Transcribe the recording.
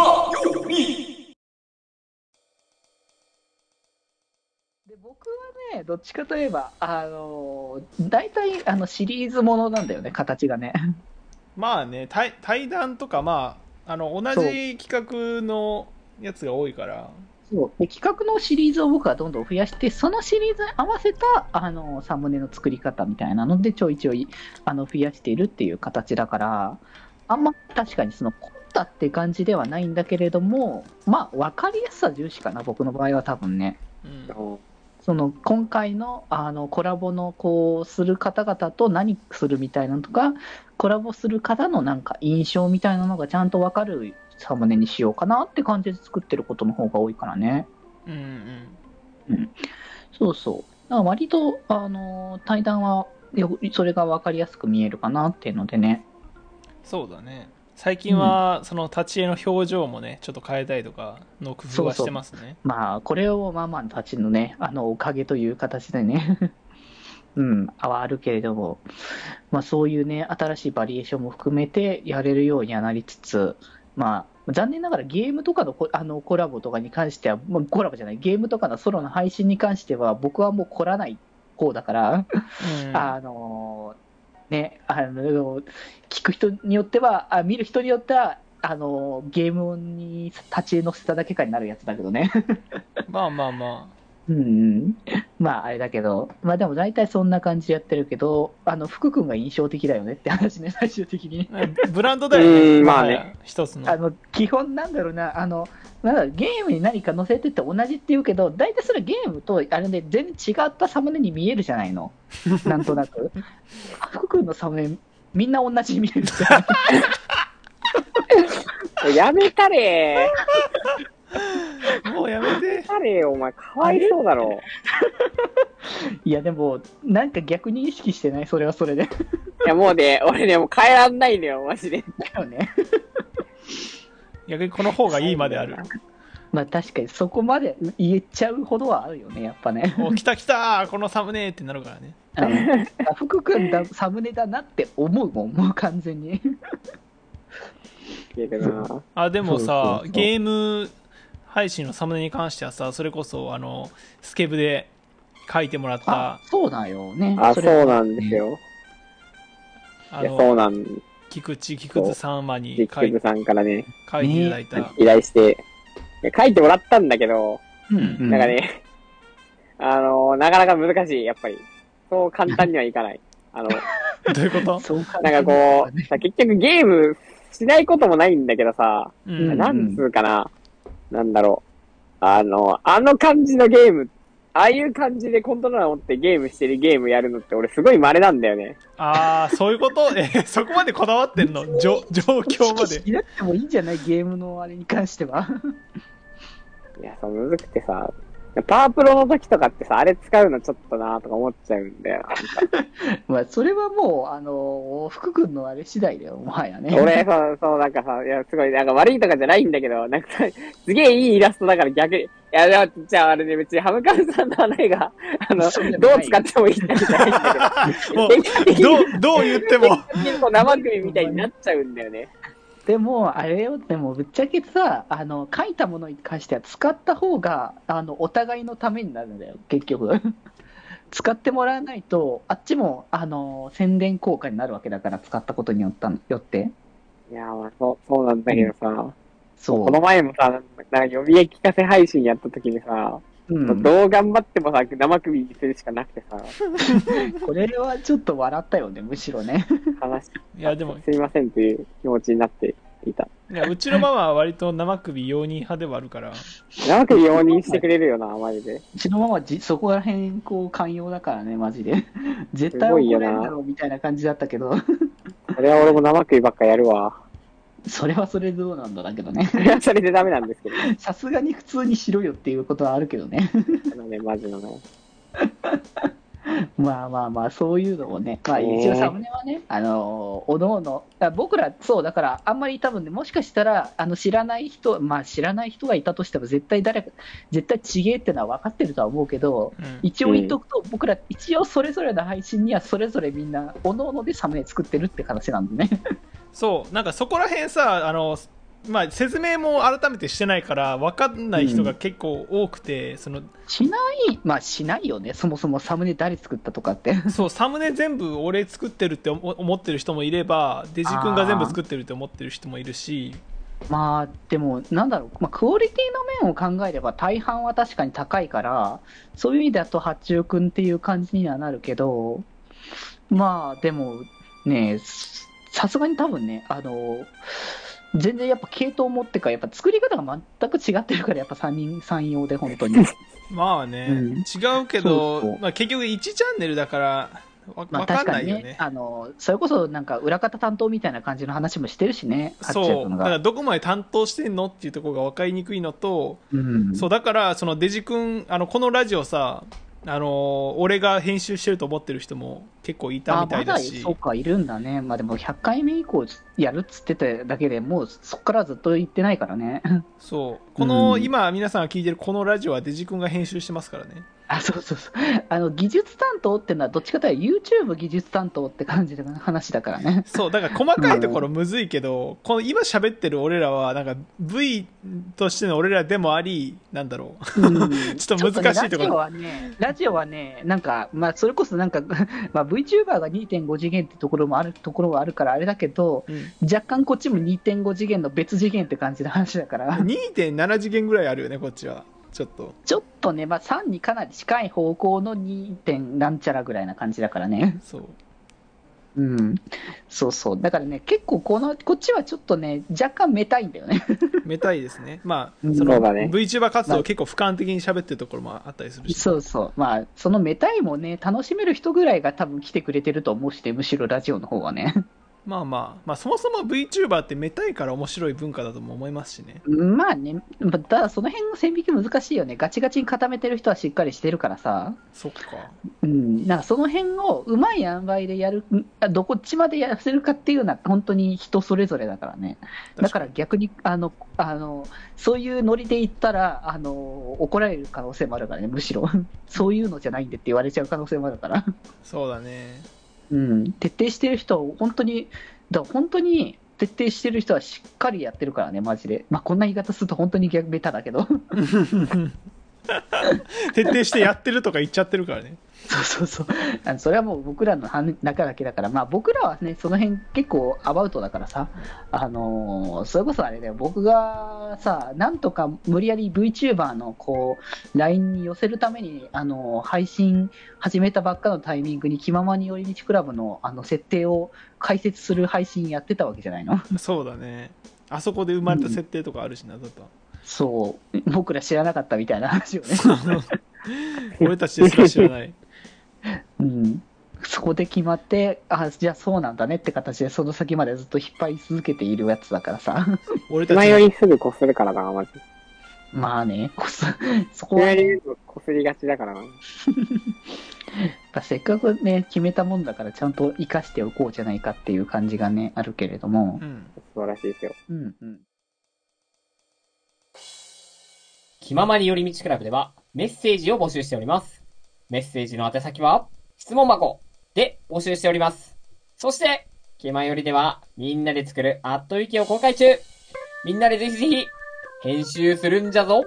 はより。で僕はね、どっちかといえば、あの大体あのシリーズものなんだよね、形がね。まあね対対談とかまああの同じ企画のやつが多いから。そう。で企画のシリーズを僕はどんどん増やして、そのシリーズに合わせたあのサムネの作り方みたいなので、ちょいちょいあの増やしているっていう形だから、あんま確かにその凝ったって感じではないんだけれども、まあ、分かりやすさ重視かな、僕の場合は多分ね。うんその今回のあのコラボのこうする方々と何するみたいなのとか、コラボする方のなんか印象みたいなのがちゃんと分かるサムネにしようかなって感じで作ってることの方が多いからね。うんうんそうそう。だから割と、あの対談はよそれが分かりやすく見えるかなっていうのでね。そうだね最近はその立ち絵の表情もねちょっと変えたりとかの工夫はしてますね。まあ、これをママたちのね、あのおかげという形でね。うん、はあるけれども、まあそういうね、新しいバリエーションも含めてやれるようにはなりつつ、まあ、残念ながらゲームとかのコあのコラボとかに関しては、まあ、コラボじゃない、ゲームとかのソロの配信に関しては、僕はもう凝らない方だから、うん。あのね、あの、聞く人によっては、あ見る人によっては、あのゲームに立ち絵乗せただけかになるやつだけどね。まあまあまうんうん。まあ、あれだけど、まあでも大体そんな感じでやってるけど、あの、福君が印象的だよねって話ね、最終的に。あブランドだよねうんまあね一つのあの、基本なんだろうな、あの、なんゲームに何か載せてって同じって言うけど、大体それゲームと、あれで全然違ったサムネに見えるじゃないの。なんとなく。福君のサムネ、みんな同じに見えるじゃん。やめたれもうやめやめてたれよ、お前。かわいそうだろ。いや、でも、なんか逆に意識してない？それはそれで。いや、もうね、俺ね、もう変えらんないんだよ、マジで。だよね。逆にこの方がいいまである まあ確かにそこまで言えちゃうほどはあるよね、やっぱね。お来た来たこのサムネってなるからね。うん福君だサムネだなって思うもん、もう完全に。あでもさゲーム配信のサムネに関してはさそれこそあのスケブで書いてもらった。あ、そうだよね。あ、れ。そうなんですよ。いや、あのそうなん。菊池菊池様にジ書いックさんからね、書いていただいた、依頼して、書いてもらったんだけど、うんうんなんかね、あの、なかなか難しい、やっぱり。そう簡単にはいかない。あの、どういうこと？そうかなんかこう、さ結局ゲームしないこともないんだけどさ、ううんんなんつうかな、なんだろう。あの、あの感じのゲーム、ああいう感じでコントローラー持ってゲームしてるゲームやるのって俺すごい稀なんだよね。ああそういうこと？えそこまでこだわってんの？状状況まで意識しなくてもいいんじゃない？ゲームのあれに関しては。いや、そう、むずくてさ、パワープロの時とかってさ、あれ使うのちょっとなとか思っちゃうんだよ。まあ、それはもう、あの、福君のあれ次第だよ、もはやね。俺、そう、そう、なんかさ、いや、すごい、なんか悪いとかじゃないんだけど、なんかさ、すげえいいイラストだから逆に、いや、でもじゃああれね、別にハムカムさんの穴が、あのどう使ってもいいんだけど、もうどうどう言っても 結構生首みたいになっちゃうんだよね。でも、あれよ、でも、ぶっちゃけさ、あの、書いたものに関しては使った方が、あの、お互いのためになるんだよ、結局。使ってもらわないと、あっちも、あの、宣伝効果になるわけだから、使ったことによったよって。いや、まあ、そう、そうなんだけどさ、そう。この前もさ、なんか読み絵聞かせ配信やった時にさ、うん、どう頑張ってもさ、生首にするしかなくてさ、これはちょっと笑ったよね、むしろね。話し、いやでもすいませんという気持ちになっていた。いやうちのママは割と生首容認派ではあるから生首容認してくれるよな、マジで。うちのママじ、そこら辺、こう、寛容だからね、マジで。絶対怒れんだろうみたいな感じだったけど、それは俺も生首ばっかやるわ。それはそれでどうなんだだけどね。それはそれでダメなんですけど。さすがに普通にしろよっていうことはあるけどね。あのね、マジのね。まあまあまあ、そういうのもね、まあね一応サムネはね、あのおのおの、あ僕ら、そう、だから、あんまり多分ね、もしかしたら、あの知らない人、まあ知らない人がいたとしても、絶対誰か、絶対ちげえってのは分かってるとは思うけど、うん。一応言っとくと、僕ら、一応それぞれの配信には、それぞれみんな、おのおのでサムネ作ってるって話なんでね。そう。なんかそこら辺さあのまあ、説明も改めてしてないから分かんない人が結構多くて、そのしない、まあしないよね。そもそもサムネ誰作ったとかって。そうサムネ全部俺作ってるって思思ってる人もいればデジ君が全部作ってるって思ってる人もいるしまあ、でも、なんだろう、まあ、クオリティの面を考えれば大半は確かに高いから、そういう意味だと八中君っていう感じにはなるけど、まあ、でもね、さすがに多分ね、あの、全然やっぱ系統持ってか、やっぱ作り方が全く違ってるから、やっぱ3人、3用で本当に。まあね、うん違うけどそうそうまあ、結局1チャンネルだからわまあ分か確かにねんないよね。あの、それこそなんか裏方担当みたいな感じの話もしてるしね、そう。だからどこまで担当してんのっていうところが分かりにくいのと、うん、そうだからそのデジ君あのこのラジオさあの俺が編集してると思ってる人も結構いたみたいだしあまそうか、いるんだね。まあでも100回目以降やるっつってただけでもうそこからずっと言ってないからね。そうこの、うん今皆さんが聞いてるこのラジオはデジ君が編集してますからねあ、そうそうそう。あの、技術担当ってのはどっちかというと YouTube 技術担当って感じの話だからね。そうだから細かいところむずいけど、この今喋ってる俺らはなんか V としての俺らでもありなんだろううん ちょっと難しいところねラジオはね、ラジオはね、なんか、まあそれこそなんか、まあ VTuber が2.5次元ってところもあるところはあるからあれだけど、うん若干こっちも2.5次元の別次元って感じの話だから。2.7次元ぐらいあるよねこっちはちょっとちょっとね、まあ、3にかなり近い方向の 2. 点なんちゃらぐらいな感じだからね。そううん。そうそう。だからね、結構この、こっちはちょっとね、若干めたいんだよね。めたいですねまうんあそのね VTuber 活動を結構俯瞰的に喋ってるところもあったりするしそうそう。まあ、そのめたいもね、楽しめる人ぐらいが多分来てくれてると思うして、むしろラジオの方はね。まあまあまあそもそも VTuber ってめたいから面白い文化だとも思いますしねまあね、まあただその辺の線引き難しいよね。ガチガチに固めてる人はしっかりしてるからさ。そっかうん。なんかその辺をうまい塩梅でやる、あどこっちまでやらせるかっていうのは本当に人それぞれだからね。だから逆に、あの、あの、そういうノリで言ったら、あの、怒られる可能性もあるからね、むしろ。そういうのじゃないんでって言われちゃう可能性もあるから。そうだねうん。徹底してる人は、本当に、だから本当に、徹底してる人はしっかりやってるからね、マジで。まあ、こんな言い方すると本当に逆ベタだけど。徹底してやってるとか言っちゃってるからねそうそうそう。あのそれはもう僕らの中だけだから、まあ僕らはね、その辺結構アバウトだからさ、あのーそれこそあれだよ、僕がさ、なんとか無理やり VTuber のこう、LINE に寄せるために、あのー配信始めたばっかのタイミングに気ままに寄り道クラブのあの設定を解説する配信やってたわけじゃないの？そうだね。あそこで生まれた設定とかあるしな、だと。そう。僕ら知らなかったみたいな話をね。俺たちですら知らないうん、そこで決まって、あ、じゃあそうなんだねって形で、その先までずっと引っ張り続けているやつだからさ。俺たち前よりすぐこするからな、マジ。まあね、こそそこは、前よね、りこすりがちだからな。やっぱせっかくね、決めたもんだからちゃんと生かしておこうじゃないかっていう感じがね、あるけれどもう。ん素晴らしいですよ。うんうん。気ままに寄り道クラブではメッセージを募集しております。メッセージの宛先は？質問箱で募集しております。そして、気前よりではみんなで作るアットウィキを公開中みんなでぜひぜひ編集するんじゃぞ